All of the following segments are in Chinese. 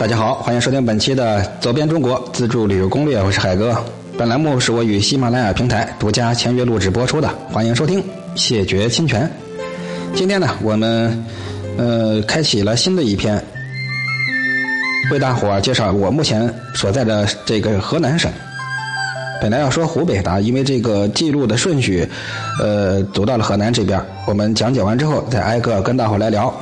大家好，欢迎收听本期的《走遍中国自助旅游攻略》，我是海哥。本栏目是我与喜马拉雅平台独家签约录制播出的，欢迎收听，谢绝侵权。今天呢，我们呃开启了新的一篇，为大伙介绍我目前所在的这个河南省。本来要说湖北的，因为这个记录的顺序，呃，走到了河南这边。我们讲解完之后，再挨个跟大伙来聊。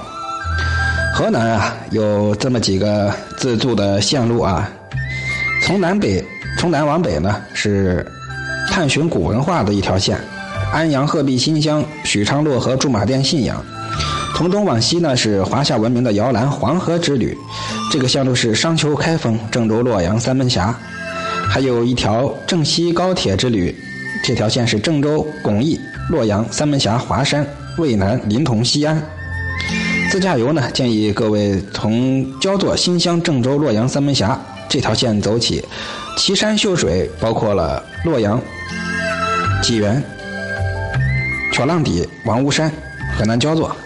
河南啊，有这么几个自助的线路啊。从南北，从南往北呢是探寻古文化的一条线，安阳、鹤壁、新乡、许昌、漯河、驻马店、信阳。从东往西呢是华夏文明的摇篮——黄河之旅，这个线路是商丘、开封、郑州、洛阳、三门峡。还有一条郑西高铁之旅，这条线是郑州、巩义、洛阳、三门峡、华山、渭南、临潼、西安。自驾游呢，建议各位从焦作、新乡、郑州、洛阳、三门峡这条线走起，奇山秀水，包括了洛阳、济源、巧浪底、王屋山、河南焦作。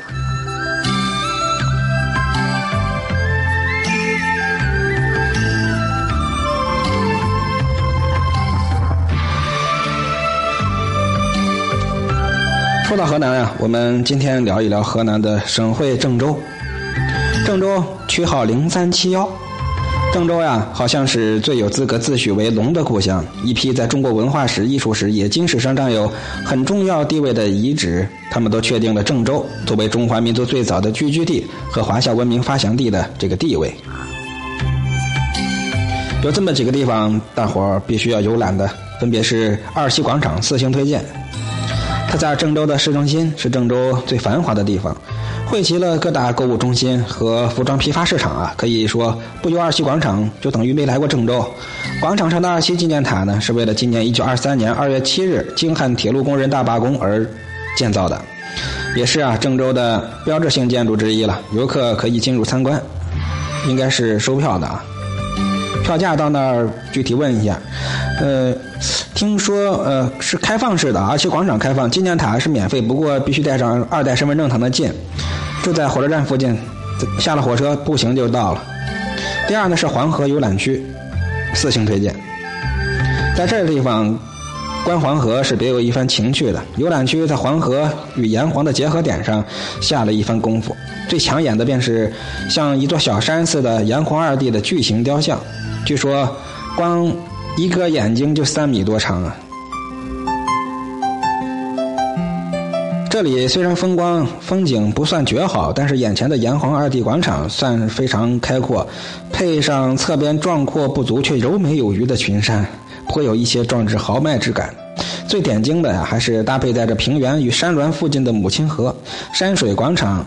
说到河南啊，我们今天聊一聊河南的省会郑州。郑州区号零三七幺，郑州呀，好像是最有资格自诩为龙的故乡。一批在中国文化史、艺术史、冶金史上占有很重要地位的遗址，他们都确定了郑州作为中华民族最早的聚居地和华夏文明发祥地的这个地位。有这么几个地方，大伙儿必须要游览的，分别是二七广场，四星推荐。它在郑州的市中心，是郑州最繁华的地方，汇集了各大购物中心和服装批发市场啊。可以说，不游二七广场就等于没来过郑州。广场上的二七纪念塔呢，是为了纪念1923年2月7日京汉铁路工人大罢工而建造的，也是啊郑州的标志性建筑之一了。游客可以进入参观，应该是收票的啊。票价到那儿具体问一下。呃，听说呃是开放式的，而且广场开放，纪念塔是免费，不过必须带上二代身份证才能进。就在火车站附近，下了火车步行就到了。第二呢是黄河游览区，四星推荐。在这个地方观黄河是别有一番情趣的。游览区在黄河与炎黄的结合点上下了一番功夫，最抢眼的便是像一座小山似的炎黄二帝的巨型雕像，据说光。一个眼睛就三米多长啊！这里虽然风光风景不算绝好，但是眼前的炎黄二帝广场算非常开阔，配上侧边壮阔不足却柔美有余的群山，颇有一些壮志豪迈之感。最点睛的呀，还是搭配在这平原与山峦附近的母亲河山水广场，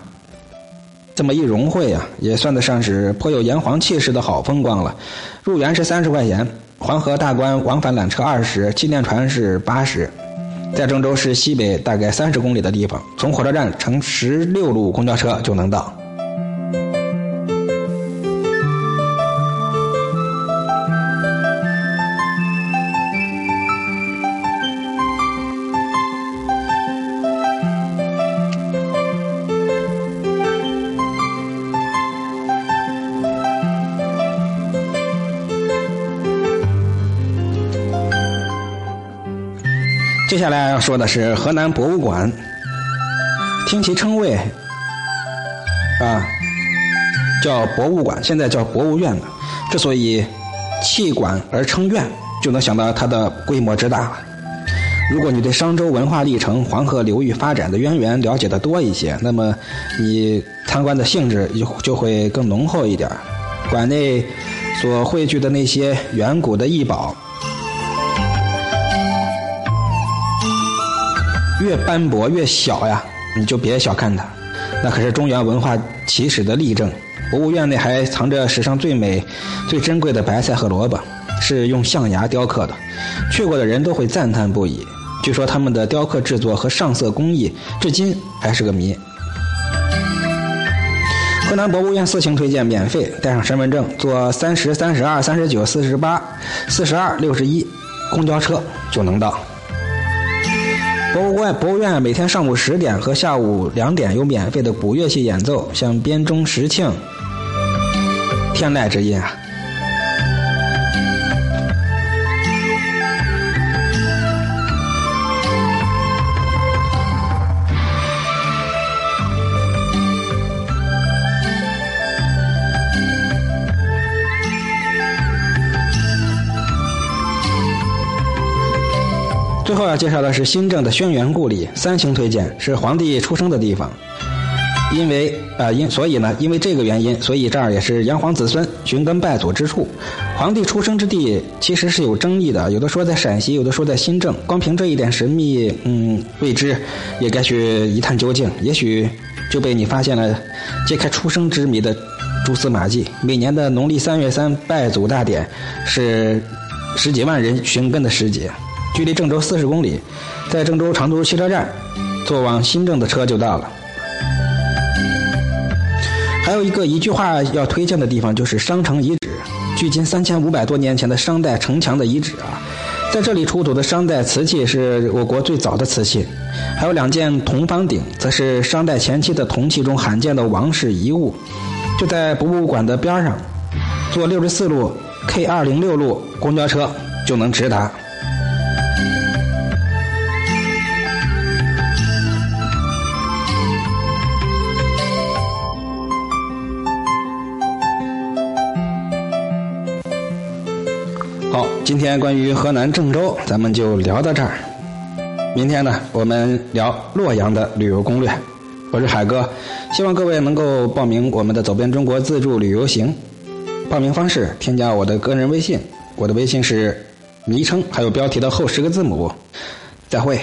这么一融汇呀，也算得上是颇有炎黄气势的好风光了。入园是三十块钱。黄河大关往返缆车二十，气垫船是八十，在郑州市西北大概三十公里的地方，从火车站乘十六路公交车就能到。接下来要说的是河南博物馆，听其称谓，啊，叫博物馆，现在叫博物院了。之所以弃馆而称院，就能想到它的规模之大了。如果你对商周文化历程、黄河流域发展的渊源了解的多一些，那么你参观的性质就就会更浓厚一点。馆内所汇聚的那些远古的异宝。越斑驳越小呀，你就别小看它，那可是中原文化起始的例证。博物院内还藏着史上最美、最珍贵的白菜和萝卜，是用象牙雕刻的，去过的人都会赞叹不已。据说他们的雕刻制作和上色工艺至今还是个谜。河南博物院四星推荐，免费，带上身份证，坐三十三十二、三十九、四十八、四十二、六十一公交车就能到。博物馆博物院每天上午十点和下午两点有免费的古乐器演奏，像编钟、石磬，天籁之音啊。最后要介绍的是新郑的轩辕故里，三星推荐，是皇帝出生的地方。因为啊，因所以呢，因为这个原因，所以这儿也是炎黄子孙寻根拜祖之处。皇帝出生之地其实是有争议的，有的说在陕西，有的说在新郑。光凭这一点神秘，嗯，未知，也该去一探究竟。也许就被你发现了揭开出生之谜的蛛丝马迹。每年的农历三月三拜祖大典，是十几万人寻根的时节。距离郑州四十公里，在郑州长途汽车站坐往新郑的车就到了。还有一个一句话要推荐的地方就是商城遗址，距今三千五百多年前的商代城墙的遗址啊，在这里出土的商代瓷器是我国最早的瓷器，还有两件铜方鼎，则是商代前期的铜器中罕见的王室遗物，就在博物馆的边上，坐六十四路 K 二零六路公交车就能直达。好，今天关于河南郑州，咱们就聊到这儿。明天呢，我们聊洛阳的旅游攻略。我是海哥，希望各位能够报名我们的“走遍中国自助旅游行”。报名方式：添加我的个人微信，我的微信是昵称还有标题的后十个字母。再会。